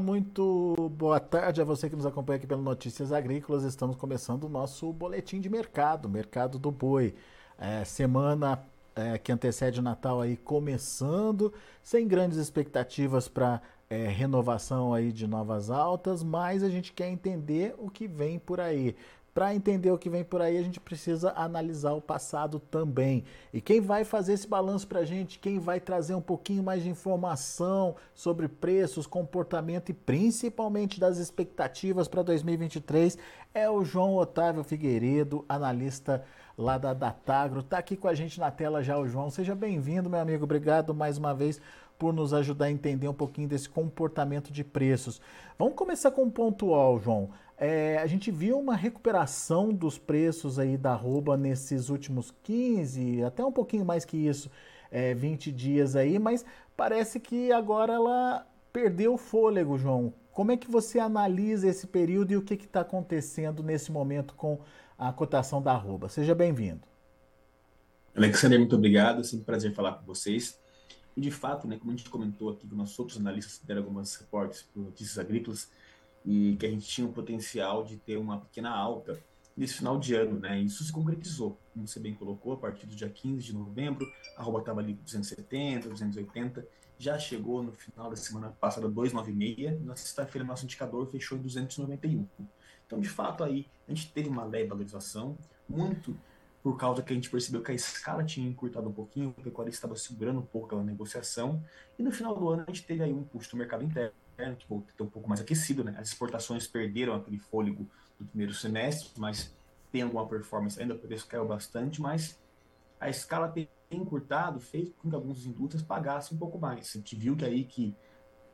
Muito boa tarde a você que nos acompanha aqui pelo Notícias Agrícolas. Estamos começando o nosso boletim de mercado, mercado do boi. É, semana é, que antecede o Natal aí começando, sem grandes expectativas para é, renovação aí de novas altas, mas a gente quer entender o que vem por aí. Para entender o que vem por aí, a gente precisa analisar o passado também. E quem vai fazer esse balanço para a gente, quem vai trazer um pouquinho mais de informação sobre preços, comportamento e principalmente das expectativas para 2023 é o João Otávio Figueiredo, analista lá da Datagro. Está aqui com a gente na tela já o João. Seja bem-vindo, meu amigo. Obrigado mais uma vez por nos ajudar a entender um pouquinho desse comportamento de preços. Vamos começar com um pontual, João. É, a gente viu uma recuperação dos preços aí da arroba nesses últimos 15, até um pouquinho mais que isso, é, 20 dias aí, mas parece que agora ela perdeu o fôlego, João. Como é que você analisa esse período e o que está acontecendo nesse momento com a cotação da arroba? Seja bem-vindo. Alexander, muito obrigado. É sempre um prazer falar com vocês. E de fato, né, como a gente comentou aqui com nossos outros analistas deram algumas reportes por notícias agrícolas, e que a gente tinha o potencial de ter uma pequena alta nesse final de ano, né? Isso se concretizou, como você bem colocou, a partir do dia 15 de novembro, a arroba estava ali 270, 280, já chegou no final da semana passada 296, na sexta-feira nosso indicador fechou em 291. Então, de fato, aí a gente teve uma leve valorização, muito por causa que a gente percebeu que a escala tinha encurtado um pouquinho, o pecuarista estava segurando um pouco aquela negociação, e no final do ano a gente teve aí um impulso do mercado interno, interno, que voltou um pouco mais aquecido, né? As exportações perderam aquele fôlego do primeiro semestre, mas tem alguma performance ainda, o preço caiu bastante, mas a escala tem encurtado, fez com que algumas indústrias pagassem um pouco mais. A gente viu que aí que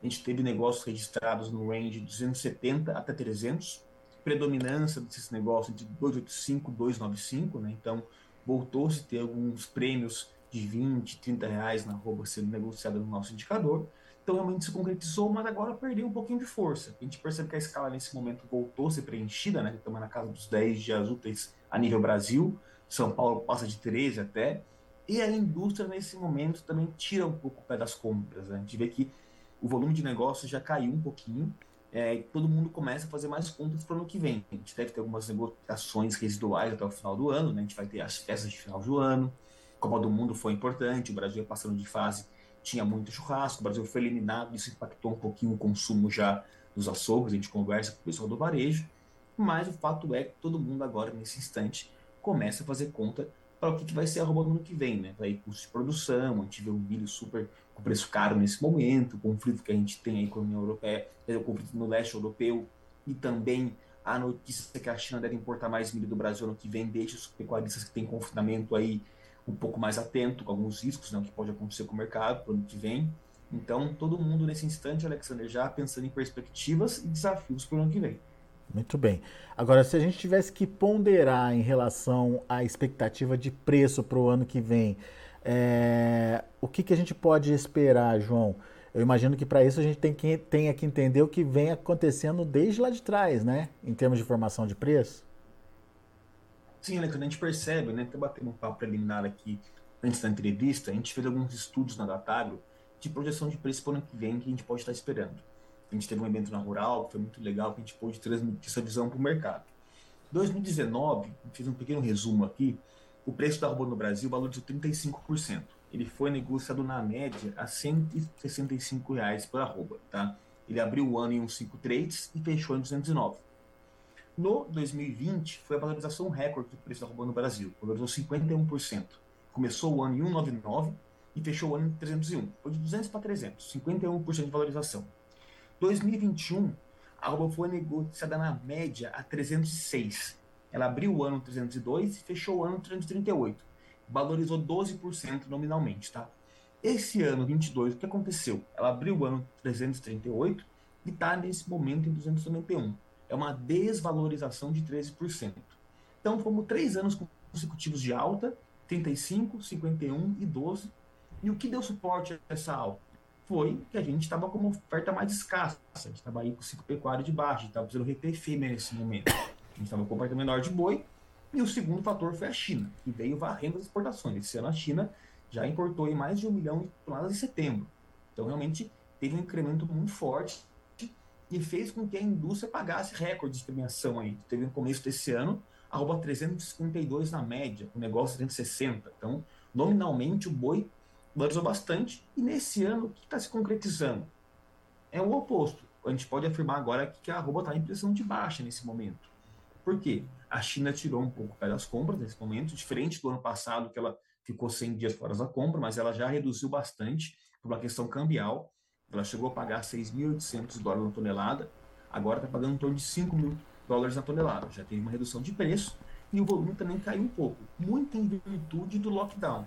a gente teve negócios registrados no range de 270 até 300, predominância desses negócios de 285, 295, né? Então, voltou-se a ter alguns prêmios de 20, 30 reais na roupa sendo negociada no nosso indicador. Então realmente se concretizou, mas agora perdeu um pouquinho de força. A gente percebe que a escala nesse momento voltou a ser preenchida, né? Estamos na casa dos 10 dias úteis a nível Brasil. São Paulo passa de 13 até. E a indústria nesse momento também tira um pouco o pé das compras. Né? A gente vê que o volume de negócios já caiu um pouquinho. É, todo mundo começa a fazer mais contas para o ano que vem. A gente deve ter algumas negociações residuais até o final do ano, né? a gente vai ter as festas de final do ano. Copa do Mundo foi importante, o Brasil é passando de fase tinha muito churrasco, o Brasil foi eliminado, isso impactou um pouquinho o consumo já dos açougues, a gente conversa com o pessoal do varejo, mas o fato é que todo mundo agora, nesse instante, começa a fazer conta para o que, que vai ser a roupa no ano que vem, né? Para custo de produção, a gente vê o milho super com preço caro nesse momento, o conflito que a gente tem aí com a União Europeia, o conflito no leste europeu, e também a notícia que a China deve importar mais milho do Brasil no ano que vem, deixa os pecuaristas que têm confinamento aí um pouco mais atento com alguns riscos né, que pode acontecer com o mercado para o ano que vem. Então, todo mundo nesse instante, Alexander, já pensando em perspectivas e desafios para o ano que vem. Muito bem. Agora, se a gente tivesse que ponderar em relação à expectativa de preço para o ano que vem, é... o que, que a gente pode esperar, João? Eu imagino que para isso a gente tem que, tenha que entender o que vem acontecendo desde lá de trás, né? Em termos de formação de preço. Sim, quando a gente percebe, né, até batendo um papo preliminar aqui antes da entrevista, a gente fez alguns estudos na Datagro de projeção de preço para o ano que vem que a gente pode estar esperando. A gente teve um evento na Rural, que foi muito legal, que a gente pôde transmitir essa visão para o mercado. 2019, fiz um pequeno resumo aqui, o preço da arroba no Brasil valorizou 35%. Ele foi negociado na média a 165 reais por arroba, tá? Ele abriu o ano em 153 e fechou em 209. No 2020, foi a valorização recorde do preço da arroba no Brasil, valorizou 51%. Começou o ano em 199 e fechou o ano em 301. Foi de 200 para 300, 51% de valorização. 2021, a arroba foi negociada na média a 306. Ela abriu o ano 302 e fechou o ano 338. Valorizou 12% nominalmente, tá? Esse ano 22, o que aconteceu? Ela abriu o ano 338 e está nesse momento em 291 é uma desvalorização de 13%. Então, fomos três anos consecutivos de alta, 35, 51 e 12. E o que deu suporte a essa alta? Foi que a gente estava com uma oferta mais escassa. A gente estava aí com 5 pecuário de baixo, a gente estava precisando reter fêmea nesse momento. A gente estava com oferta menor de boi. E o segundo fator foi a China, que veio varrendo as exportações. Esse ano a China já importou mais de um milhão de toneladas em setembro. Então, realmente, teve um incremento muito forte e fez com que a indústria pagasse recordes de premiação aí. Teve no começo desse ano, arroba 352 na média, o negócio 360. Então, nominalmente, o boi valorizou bastante. E nesse ano, o que está se concretizando? É o oposto. A gente pode afirmar agora que a arroba está em pressão de baixa nesse momento. Por quê? A China tirou um pouco o pé das compras nesse momento, diferente do ano passado, que ela ficou 100 dias fora da compra, mas ela já reduziu bastante por uma questão cambial. Ela chegou a pagar 6.800 dólares na tonelada, agora está pagando em torno de 5 mil dólares na tonelada. Já teve uma redução de preço e o volume também caiu um pouco, muito em virtude do lockdown.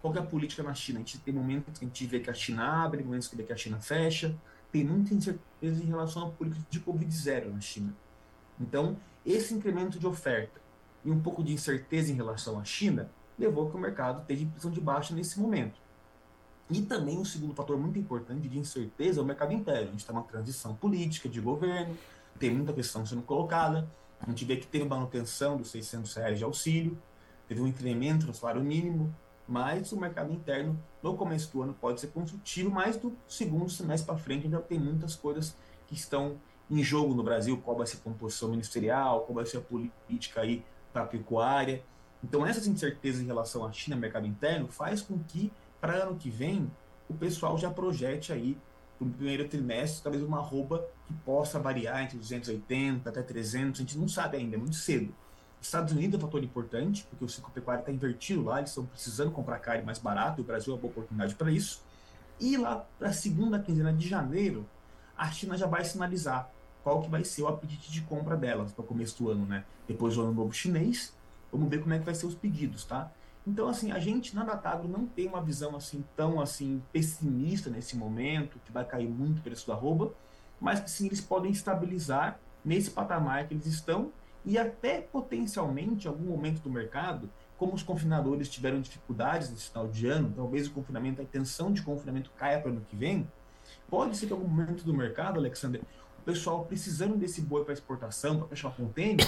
Qual é a política na China? A gente tem momentos que a gente vê que a China abre, momentos que vê que a China fecha. Tem muita incerteza em relação à política de Covid-0 na China. Então, esse incremento de oferta e um pouco de incerteza em relação à China levou que o mercado esteja em posição de baixa nesse momento. E também um segundo fator muito importante de incerteza é o mercado interno. A gente está numa transição política de governo, tem muita questão sendo colocada. A gente vê que teve manutenção dos 600 reais de auxílio, teve um incremento no salário mínimo, mas o mercado interno no começo do ano pode ser construtivo, mas do segundo semestre para frente ainda tem muitas coisas que estão em jogo no Brasil, qual vai ser a composição ministerial, qual vai ser a política aí para a pecuária. Então essas incertezas em relação à China, mercado interno, faz com que para ano que vem o pessoal já projete aí para o primeiro trimestre, talvez uma arroba que possa variar entre 280 até 300, a gente não sabe ainda, é muito cedo. Estados Unidos é um fator importante, porque o ciclo pecuário está invertido lá, eles estão precisando comprar carne mais barato, e o Brasil é uma boa oportunidade para isso. E lá para a segunda quinzena de janeiro, a China já vai sinalizar qual que vai ser o apetite de compra delas para o começo do ano, né? Depois do ano novo chinês, vamos ver como é que vai ser os pedidos, tá? Então, assim, a gente na Datagro não tem uma visão assim tão assim pessimista nesse momento, que vai cair muito o preço da arroba, mas que sim, eles podem estabilizar nesse patamar que eles estão e até potencialmente, algum momento do mercado, como os confinadores tiveram dificuldades nesse final de ano, talvez o confinamento, a intenção de confinamento caia para o ano que vem, pode ser que algum momento do mercado, Alexander, o pessoal precisando desse boi para exportação, para fechar container,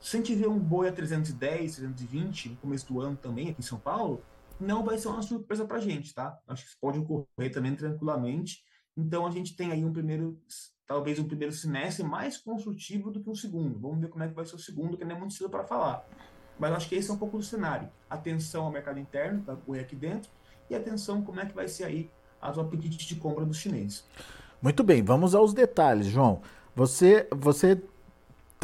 se a gente vê um boi a 310, 320 no começo do ano também aqui em São Paulo, não vai ser uma surpresa para a gente, tá? Acho que isso pode ocorrer também tranquilamente. Então a gente tem aí um primeiro talvez um primeiro semestre mais construtivo do que um segundo. Vamos ver como é que vai ser o segundo, que não é muito cedo para falar. Mas acho que esse é um pouco do cenário. Atenção ao mercado interno, para correr aqui dentro, e atenção como é que vai ser aí as apetites de compra dos chineses. Muito bem, vamos aos detalhes, João. Você, você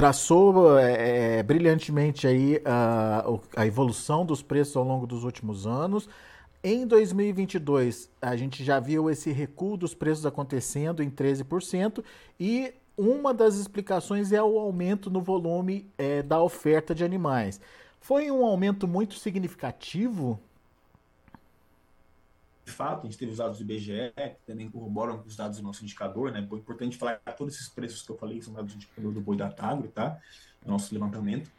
traçou é, é brilhantemente aí a, a evolução dos preços ao longo dos últimos anos. Em 2022, a gente já viu esse recuo dos preços acontecendo em 13%, e uma das explicações é o aumento no volume é, da oferta de animais. Foi um aumento muito significativo? Fato, a gente teve os dados do IBGE, que também corroboram os dados do nosso indicador, né? É importante falar que todos esses preços que eu falei são dados do indicador do boi da Tagro, tá? Nosso levantamento.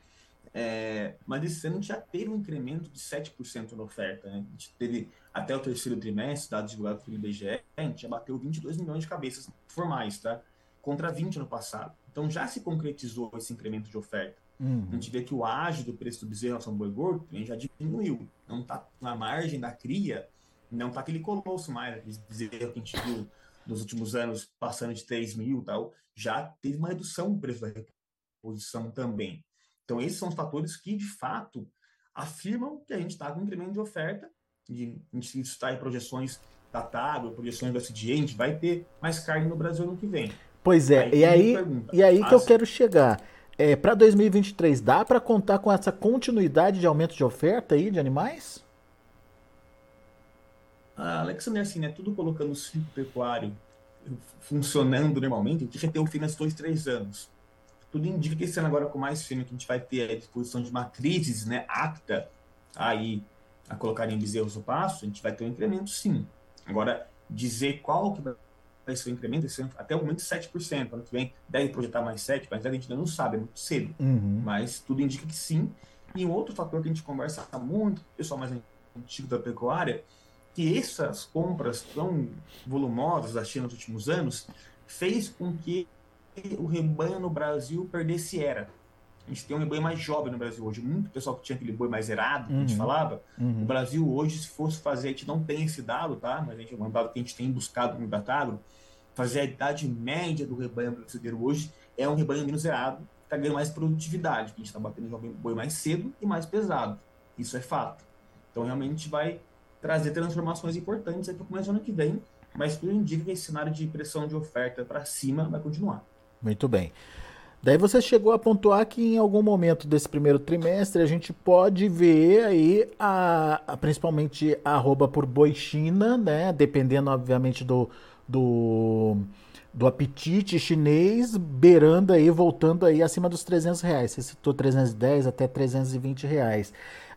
É, mas esse ano já teve um incremento de 7% na oferta. Né? A gente teve, até o terceiro trimestre, dados divulgados pelo IBGE, a gente já bateu 22 milhões de cabeças formais, tá? contra 20 no passado. Então já se concretizou esse incremento de oferta. Uhum. A gente vê que o ágio do preço do bezerro São Boi Gordo já diminuiu. Não está na margem da cria, não está aquele colosso mais, aquele bezerro que a gente viu nos últimos anos passando de 3 mil tal. Já teve uma redução no preço da reposição também. Então, esses são os fatores que, de fato, afirmam que a gente está com um incremento de oferta, de, a gente está em projeções da TAG, projeções do SDA, a gente vai ter mais carne no Brasil no que vem. Pois é, aí, e aí, pergunta, e aí que eu quero chegar. É, para 2023, dá para contar com essa continuidade de aumento de oferta aí de animais? Ah, Alexander, assim, né, tudo colocando o ciclo pecuário funcionando normalmente, a gente já tem o fim nas dois, três anos tudo indica que esse ano agora com mais filme que a gente vai ter a disposição de matrizes, né, apta aí a colocar em bezerros no passo, a gente vai ter um incremento sim. Agora, dizer qual que vai ser o incremento, esse ano, até o momento 7%, ano que vem deve projetar mais 7%, mas a gente ainda não sabe, é muito cedo. Uhum. Mas tudo indica que sim. E um outro fator que a gente conversa muito, pessoal mais antigo da pecuária, que essas compras tão volumosas da China nos últimos anos fez com que o rebanho no Brasil perdesse era. A gente tem um rebanho mais jovem no Brasil hoje. Muito pessoal que tinha aquele boi mais erado, que uhum. a gente uhum. falava. Uhum. O Brasil hoje, se fosse fazer, a gente não tem esse dado, tá? Mas a gente, é um dado que a gente tem buscado no Datagro. fazer a idade média do rebanho brasileiro hoje, é um rebanho menos zerado, está ganhando mais produtividade, a gente está batendo em boi mais cedo e mais pesado. Isso é fato. Então, realmente vai trazer transformações importantes aqui para o ano que vem, mas tudo indica que esse cenário de pressão de oferta para cima vai continuar. Muito bem. Daí você chegou a pontuar que em algum momento desse primeiro trimestre a gente pode ver aí a, a principalmente a arroba por boi China, né? Dependendo, obviamente, do, do, do apetite chinês, beirando aí, voltando aí acima dos 300 reais. Você citou 310 até 320 reais.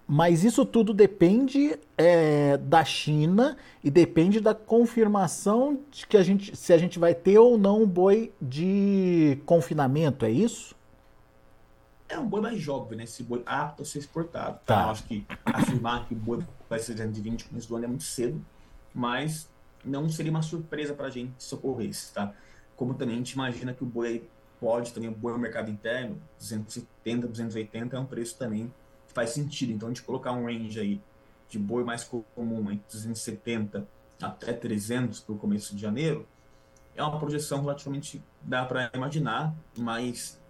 Mas isso tudo depende é, da China e depende da confirmação de que a gente, se a gente vai ter ou não um boi de confinamento, é isso? É um boi mais jovem, né? Esse boi apto a ser exportado. Tá. Eu acho que afirmar que o boi vai ser 220 começo do ano é muito cedo, mas não seria uma surpresa para a gente se ocorresse, tá? Como também a gente imagina que o boi pode também, o boi no mercado interno, 270, 280 é um preço também faz sentido. Então, a gente colocar um range aí de boi mais comum entre 270 até 300 para o começo de janeiro, é uma projeção relativamente dá para imaginar, mas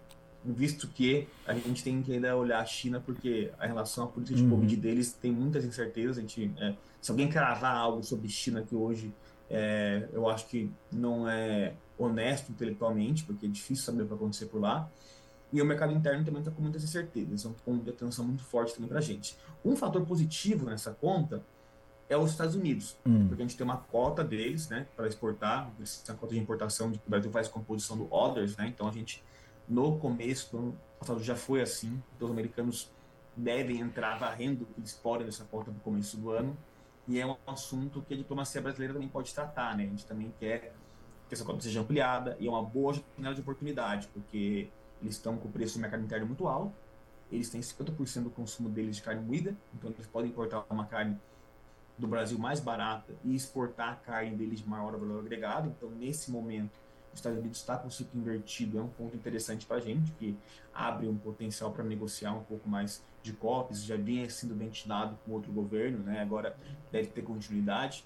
visto que a gente tem que ainda olhar a China, porque a relação à política de uhum. Covid deles tem muitas incertezas. A gente, é, se alguém cravar algo sobre China que hoje é, eu acho que não é honesto intelectualmente, porque é difícil saber o que vai acontecer por lá. E o mercado interno também está com muitas incertezas, é um ponto de atenção muito forte também para a gente. Um fator positivo nessa conta é os Estados Unidos, hum. porque a gente tem uma cota deles, né, para exportar, essa cota de importação que o Brasil faz composição do Others, né, então a gente, no começo do ano passado já foi assim, então os americanos devem entrar varrendo o que eles podem nessa cota no começo do ano, e é um assunto que a diplomacia brasileira também pode tratar, né, a gente também quer que essa cota seja ampliada, e é uma boa janela de oportunidade, porque eles estão com o preço do mercado interno muito alto, eles têm 50% do consumo deles de carne moída, então eles podem importar uma carne do Brasil mais barata e exportar a carne deles de maior valor agregado. Então, nesse momento, os Estados Unidos está com o ciclo invertido, é um ponto interessante para a gente, que abre um potencial para negociar um pouco mais de COPs, já vinha sendo ventilado com outro governo, né? agora deve ter continuidade.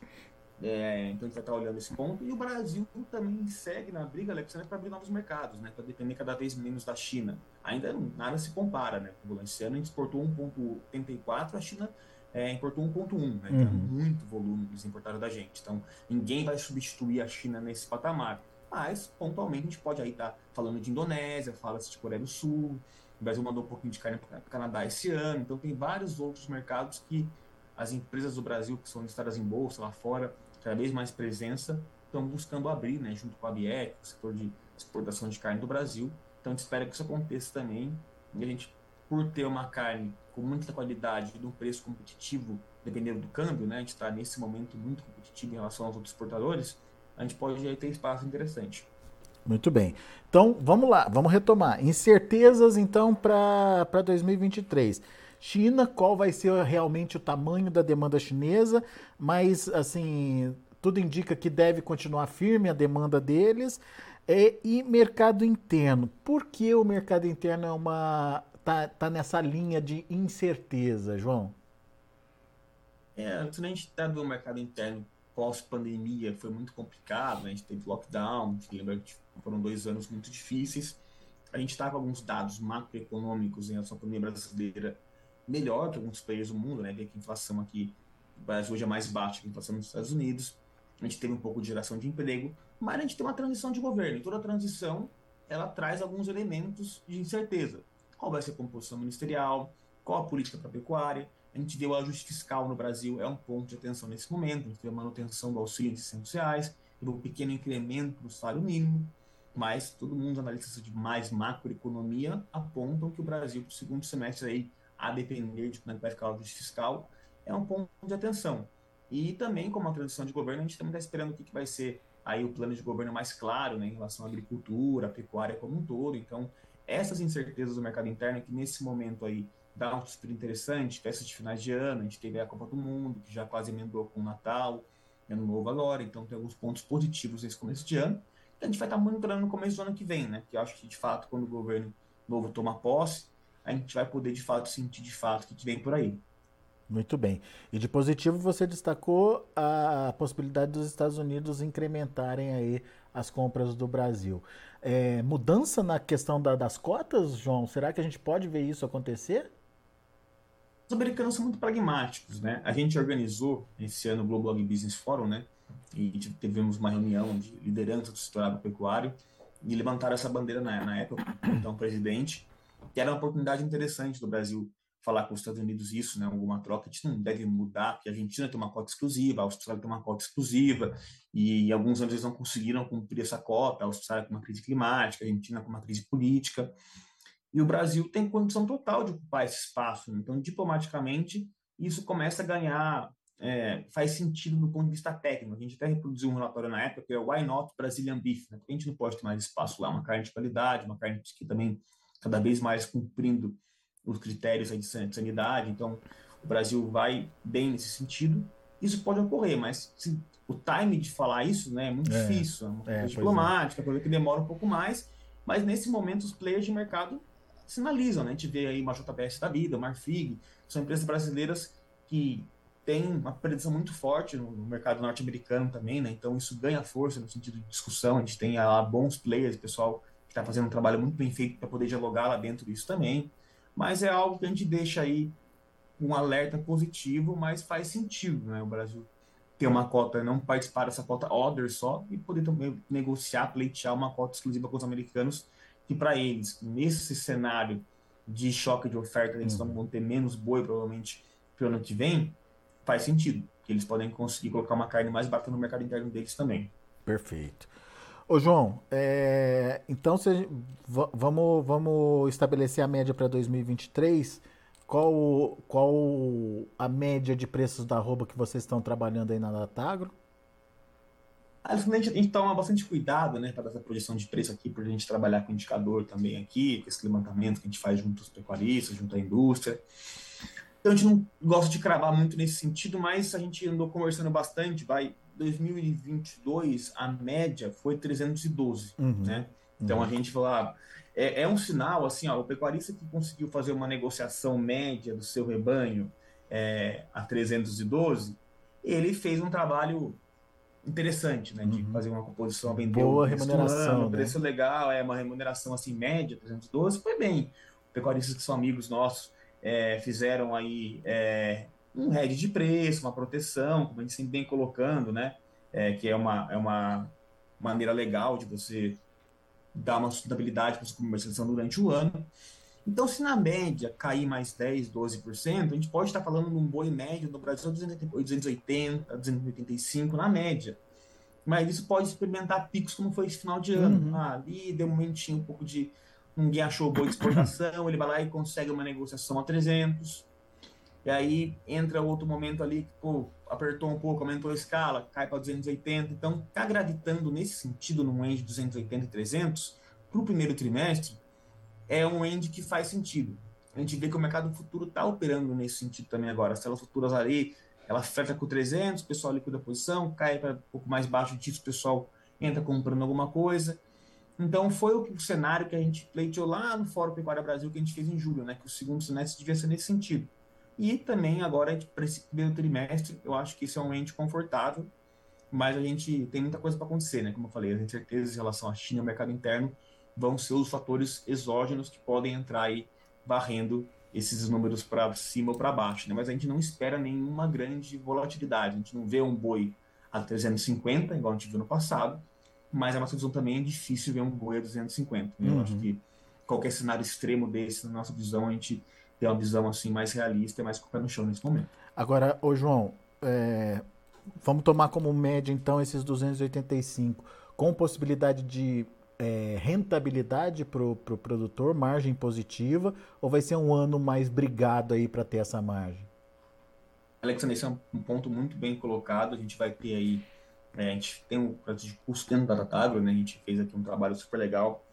É, então a gente vai estar olhando esse ponto. E o Brasil também segue na briga, Alexandre, para abrir novos mercados, né? Para depender cada vez menos da China. Ainda nada se compara, né? Esse ano a gente exportou 1,84, a China é, importou 1,1, né? Uhum. é muito volume que eles importaram da gente. Então ninguém vai substituir a China nesse patamar. Mas, pontualmente, a gente pode aí estar tá falando de Indonésia, fala-se de Coreia do Sul, o Brasil mandou um pouquinho de carne para o Canadá esse ano, então tem vários outros mercados que as empresas do Brasil que são listadas em bolsa lá fora cada vez mais presença, estão buscando abrir, né, junto com a BIEC, o setor de exportação de carne do Brasil. Então a gente espera que isso aconteça também. E a gente, por ter uma carne com muita qualidade e um preço competitivo, dependendo do câmbio, né, a gente está nesse momento muito competitivo em relação aos outros exportadores, a gente pode aí ter espaço interessante. Muito bem. Então, vamos lá, vamos retomar. Incertezas, então, para 2023. China, qual vai ser realmente o tamanho da demanda chinesa, mas assim, tudo indica que deve continuar firme a demanda deles. É, e mercado interno. Por que o mercado interno é uma tá, tá nessa linha de incerteza, João? É, antes a gente tá do mercado interno pós-pandemia foi muito complicado, né? a gente teve lockdown, lembra que foram dois anos muito difíceis. A gente estava com alguns dados macroeconômicos em relação à pandemia brasileira melhor que alguns países do mundo, né? Ver que a inflação aqui no Brasil hoje é mais baixa que a inflação nos Estados Unidos. A gente teve um pouco de geração de emprego, mas a gente tem uma transição de governo. E toda transição, ela traz alguns elementos de incerteza. Qual vai ser a composição ministerial? Qual a política para a pecuária? A gente deu ajuste fiscal no Brasil, é um ponto de atenção nesse momento. A gente teve a manutenção do auxílio de 600 reais, teve um pequeno incremento do salário mínimo, mas todo mundo, analistas de mais macroeconomia, apontam que o Brasil, para o segundo semestre, aí, a depender de como é vai ficar o ajuste fiscal, é um ponto de atenção. E também, como a transição de governo, a gente também está esperando o que, que vai ser aí o plano de governo mais claro né, em relação à agricultura, à pecuária como um todo. Então, essas incertezas do mercado interno, que nesse momento aí dá um super interessante, festas de finais de ano, a gente teve a Copa do Mundo, que já quase emendou com o Natal, Ano Novo agora, então tem alguns pontos positivos nesse começo de ano. E a gente vai estar tá monitorando no começo do ano que vem, né? Que eu acho que, de fato, quando o governo novo toma posse, a gente vai poder de fato sentir de fato o que vem por aí. Muito bem. E de positivo você destacou a possibilidade dos Estados Unidos incrementarem aí as compras do Brasil. É, mudança na questão da, das cotas, João? Será que a gente pode ver isso acontecer? Os americanos são muito pragmáticos, né? A gente organizou esse ano o Global Business Forum, né? E tivemos uma reunião de liderança do setor agropecuário e levantaram essa bandeira na, na época, então presidente, que era uma oportunidade interessante do Brasil falar com os Estados Unidos isso, né, alguma troca, a gente não deve mudar, porque a Argentina tem uma cota exclusiva, a Austrália tem uma cota exclusiva, e alguns anos eles não conseguiram cumprir essa cota, a Austrália com uma crise climática, a Argentina com uma crise política, e o Brasil tem condição total de ocupar esse espaço. Então, diplomaticamente, isso começa a ganhar, é, faz sentido do ponto de vista técnico. A gente até reproduziu um relatório na época, que é Why Not Brazilian Beef, né? porque a gente não pode ter mais espaço lá, uma carne de qualidade, uma carne que também cada vez mais cumprindo os critérios de sanidade. Então, o Brasil vai bem nesse sentido. Isso pode ocorrer, mas se, o time de falar isso né, é muito é, difícil, é uma coisa é, diplomática, é. coisa que demora um pouco mais. Mas nesse momento, os players de mercado sinalizam, né? A gente vê aí uma JBS da vida, uma Marfig, são empresas brasileiras que têm uma presença muito forte no, no mercado norte-americano também, né? Então isso ganha força no sentido de discussão. A gente tem lá bons players, pessoal que está fazendo um trabalho muito bem feito para poder dialogar lá dentro disso também mas é algo que a gente deixa aí um alerta positivo, mas faz sentido, né? O Brasil ter uma cota, não participar dessa cota order só e poder também negociar, pleitear uma cota exclusiva com os americanos, que para eles, nesse cenário de choque de oferta, eles uhum. vão ter menos boi provavelmente para o ano que vem, faz sentido, que eles podem conseguir colocar uma carne mais barata no mercado interno deles também. Perfeito. Ô, João, é, então se, vamos, vamos estabelecer a média para 2023. Qual, qual a média de preços da arroba que vocês estão trabalhando aí na Datagro? A gente, toma bastante cuidado né, para essa projeção de preço aqui, por a gente trabalhar com indicador também aqui, com esse levantamento que a gente faz junto aos pecuaristas, junto à indústria. Então a gente não gosta de cravar muito nesse sentido, mas a gente andou conversando bastante, vai 2022 a média foi 312, uhum. né? Então uhum. a gente falou, ah, é, é, um sinal assim, ó, o pecuarista que conseguiu fazer uma negociação média do seu rebanho é, a 312, ele fez um trabalho interessante, né? De uhum. fazer uma composição vender boa remuneração, ano, né? preço legal, é uma remuneração assim média 312, foi bem. Pecuaristas que são amigos nossos é, fizeram aí é, um hedge de preço, uma proteção, como a gente sempre vem colocando, né? É, que é uma, é uma maneira legal de você dar uma sustentabilidade para sua comercialização durante o ano. Então, se na média cair mais 10, 12%, a gente pode estar falando de um boi médio no Brasil de 280, 285 na média. Mas isso pode experimentar picos como foi esse final de ano. Uhum. Ah, ali deu um momentinho um pouco de. Ninguém achou boi de exportação, ele vai lá e consegue uma negociação a 300. E aí entra outro momento ali que pô, apertou um pouco, aumentou a escala, cai para 280. Então, tá gravitando nesse sentido num range 280 e 300 para o primeiro trimestre é um range que faz sentido. A gente vê que o mercado futuro está operando nesse sentido também agora. As telas futuras ali, ela fecha com 300, o pessoal liquida a posição, cai para um pouco mais baixo disso, o pessoal entra comprando alguma coisa. Então foi o, o cenário que a gente pleiteou lá no Fórum Pecuária Brasil que a gente fez em julho, né? Que o segundo semestre devia ser nesse sentido. E também agora, para esse primeiro trimestre, eu acho que isso é um ente confortável, mas a gente tem muita coisa para acontecer, né? Como eu falei, as incertezas em relação à China e ao mercado interno vão ser os fatores exógenos que podem entrar aí barrendo esses números para cima ou para baixo, né? Mas a gente não espera nenhuma grande volatilidade, a gente não vê um boi a 350, igual a gente viu no passado, mas a nossa visão também é difícil ver um boi a 250. Né? Uhum. Eu acho uhum. que qualquer cenário extremo desse, na nossa visão, a gente ter uma visão assim mais realista e mais com o pé no chão nesse momento. Agora, ô João, é, vamos tomar como média então esses 285, com possibilidade de é, rentabilidade para o pro produtor, margem positiva, ou vai ser um ano mais brigado aí para ter essa margem? Alexandre, esse é um ponto muito bem colocado. A gente vai ter aí, é, a gente tem um projeto de custo dentro da Datagro, né? A gente fez aqui um trabalho super legal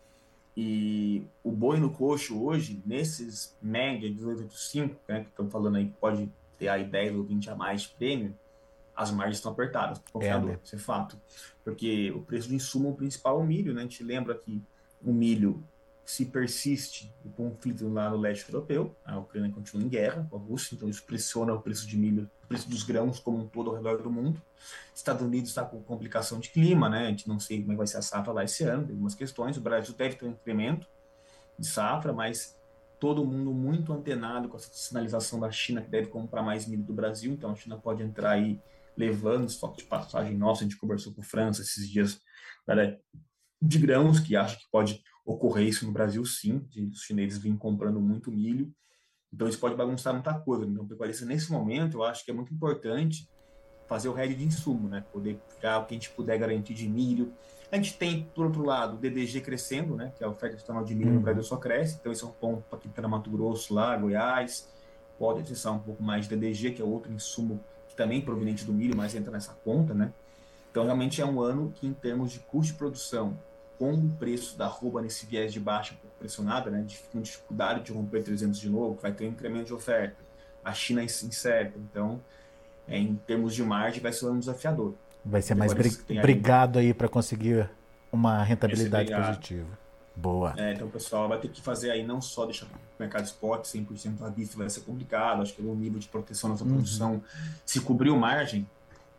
e o boi no coxo hoje, nesses média 18,85, né, que estão falando aí que pode ter aí 10 ou 20 a mais de prêmio, as margens estão apertadas para o confiador, é, né? isso é fato. Porque o preço do insumo principal é o milho, né? A gente lembra que o milho se persiste o conflito lá no leste europeu, a Ucrânia continua em guerra com a Rússia, então isso pressiona o preço de milho, o preço dos grãos como um todo ao redor do mundo. Estados Unidos está com complicação de clima, né? A gente não sei como é vai ser a safra lá esse ano, tem algumas questões. O Brasil deve ter um incremento de safra, mas todo mundo muito antenado com essa sinalização da China que deve comprar mais milho do Brasil, então a China pode entrar aí levando estoque de passagem nossa, a gente conversou com a França esses dias, né, de grãos, que acha que pode ocorrer isso no Brasil sim, de os chineses virem comprando muito milho, então isso pode bagunçar muita coisa. Então, pecuarista, nesse momento, eu acho que é muito importante fazer o hedge de insumo, né? Poder ficar o que a gente puder garantir de milho. A gente tem, por outro lado, o DDG crescendo, né? Que é a oferta nacional de milho uhum. no Brasil só cresce. Então, esse é um ponto para quem está no Mato Grosso, lá, Goiás. Pode acessar um pouco mais de DDG, que é outro insumo que também é proveniente do milho, mas entra nessa conta, né? Então, realmente é um ano que, em termos de custo de produção, com o preço da arroba nesse viés de baixa pressionada, né, com dificuldade de romper 300 de novo, vai ter um incremento de oferta. A China é incerta, então, é, em termos de margem, vai ser um desafiador. Vai ser mais bri brigado aí, aí para conseguir uma rentabilidade positiva. Boa. É, então o pessoal vai ter que fazer aí não só deixar o mercado spot 100% à vista, vai ser complicado, acho que o nível de proteção nessa uhum. produção, se cobriu margem,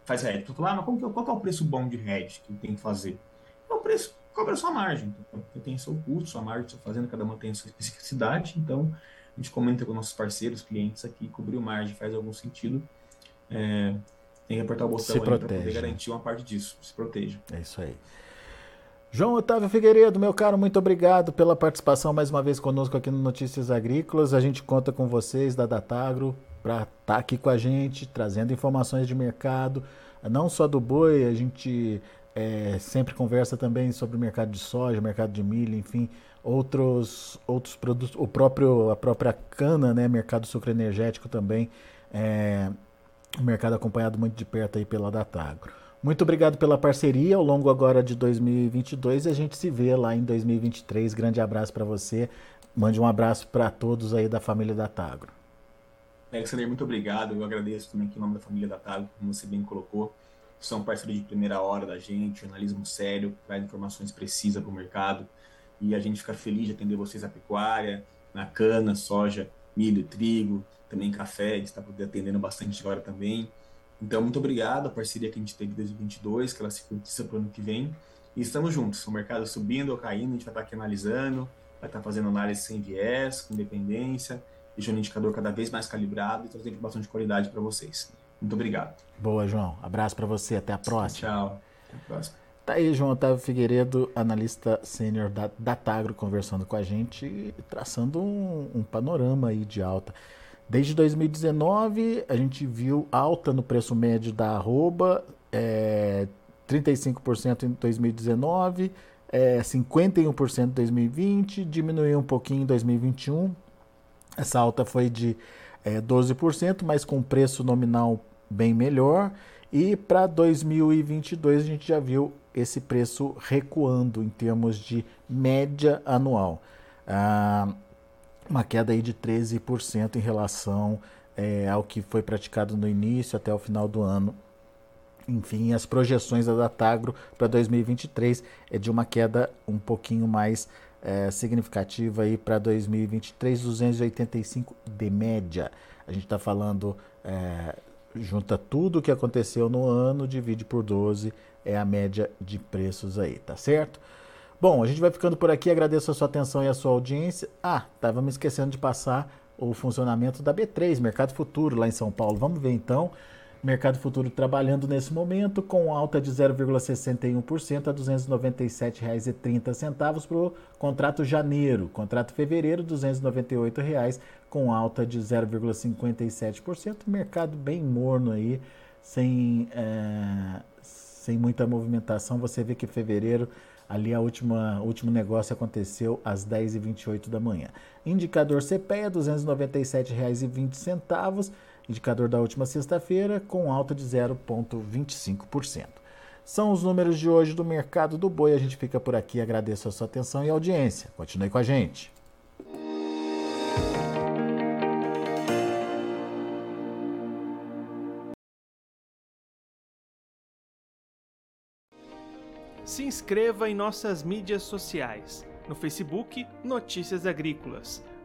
faz hedge. Tu fala, ah, mas como que, qual que é o preço bom de hedge que tem que fazer? É o preço cobra sua margem. Então, você tem seu custo, sua margem, sua fazenda, cada uma tem a sua especificidade. Então, a gente comenta com nossos parceiros, clientes aqui, cobrir margem faz algum sentido. É, tem que apertar o botão para poder garantir uma parte disso. Se proteja. É isso aí. João Otávio Figueiredo, meu caro, muito obrigado pela participação mais uma vez conosco aqui no Notícias Agrícolas. A gente conta com vocês da Datagro para estar tá aqui com a gente, trazendo informações de mercado, não só do boi, a gente é, sempre conversa também sobre o mercado de soja, mercado de milho, enfim, outros, outros produtos, o próprio, a própria cana, né, mercado sucro energético também, é, o mercado acompanhado muito de perto aí pela Datagro. Muito obrigado pela parceria ao longo agora de 2022 e a gente se vê lá em 2023. Grande abraço para você. Mande um abraço para todos aí da família Datagro. Alexander, muito obrigado. Eu agradeço também aqui em nome da família Datagro, como você bem colocou são parceiros de primeira hora da gente, jornalismo sério, traz informações precisas para o mercado. E a gente fica feliz de atender vocês na pecuária, na cana, soja, milho, trigo, também café, a gente está atendendo bastante agora também. Então, muito obrigado a parceria que a gente teve em 2022, que ela se concretiza para o ano que vem. E estamos juntos, o mercado subindo ou caindo, a gente vai estar aqui analisando, vai estar fazendo análise sem viés, com independência, deixando o indicador cada vez mais calibrado e trazendo informação de qualidade para vocês. Muito obrigado. Boa, João. Abraço para você. Até a próxima. Tchau. Até a próxima. Tá aí João Otávio Figueiredo, analista sênior da Datagro, conversando com a gente e traçando um, um, panorama aí de alta. Desde 2019, a gente viu alta no preço médio da arroba, é, 35% em 2019, é, 51% em 2020, diminuiu um pouquinho em 2021. Essa alta foi de é, 12%, mas com preço nominal bem melhor. E para 2022 a gente já viu esse preço recuando em termos de média anual. Ah, uma queda aí de 13% em relação é, ao que foi praticado no início até o final do ano. Enfim, as projeções da Datagro para 2023 é de uma queda um pouquinho mais é, significativa aí para 2023, 285 de média. A gente está falando, é, junta tudo o que aconteceu no ano, divide por 12, é a média de preços aí, tá certo? Bom, a gente vai ficando por aqui, agradeço a sua atenção e a sua audiência. Ah, estava me esquecendo de passar o funcionamento da B3, Mercado Futuro, lá em São Paulo. Vamos ver então. Mercado Futuro trabalhando nesse momento com alta de 0,61% a R$ 297,30 para o contrato janeiro. Contrato fevereiro, 298 reais, com alta de 0,57%. Mercado bem morno aí, sem, é, sem muita movimentação. Você vê que fevereiro Ali a última último negócio aconteceu às 10h28 da manhã. Indicador CPEA R$ 297,20 indicador da última sexta-feira, com alta de 0,25%. São os números de hoje do mercado do boi. A gente fica por aqui. Agradeço a sua atenção e audiência. Continue com a gente. Se inscreva em nossas mídias sociais no Facebook Notícias Agrícolas,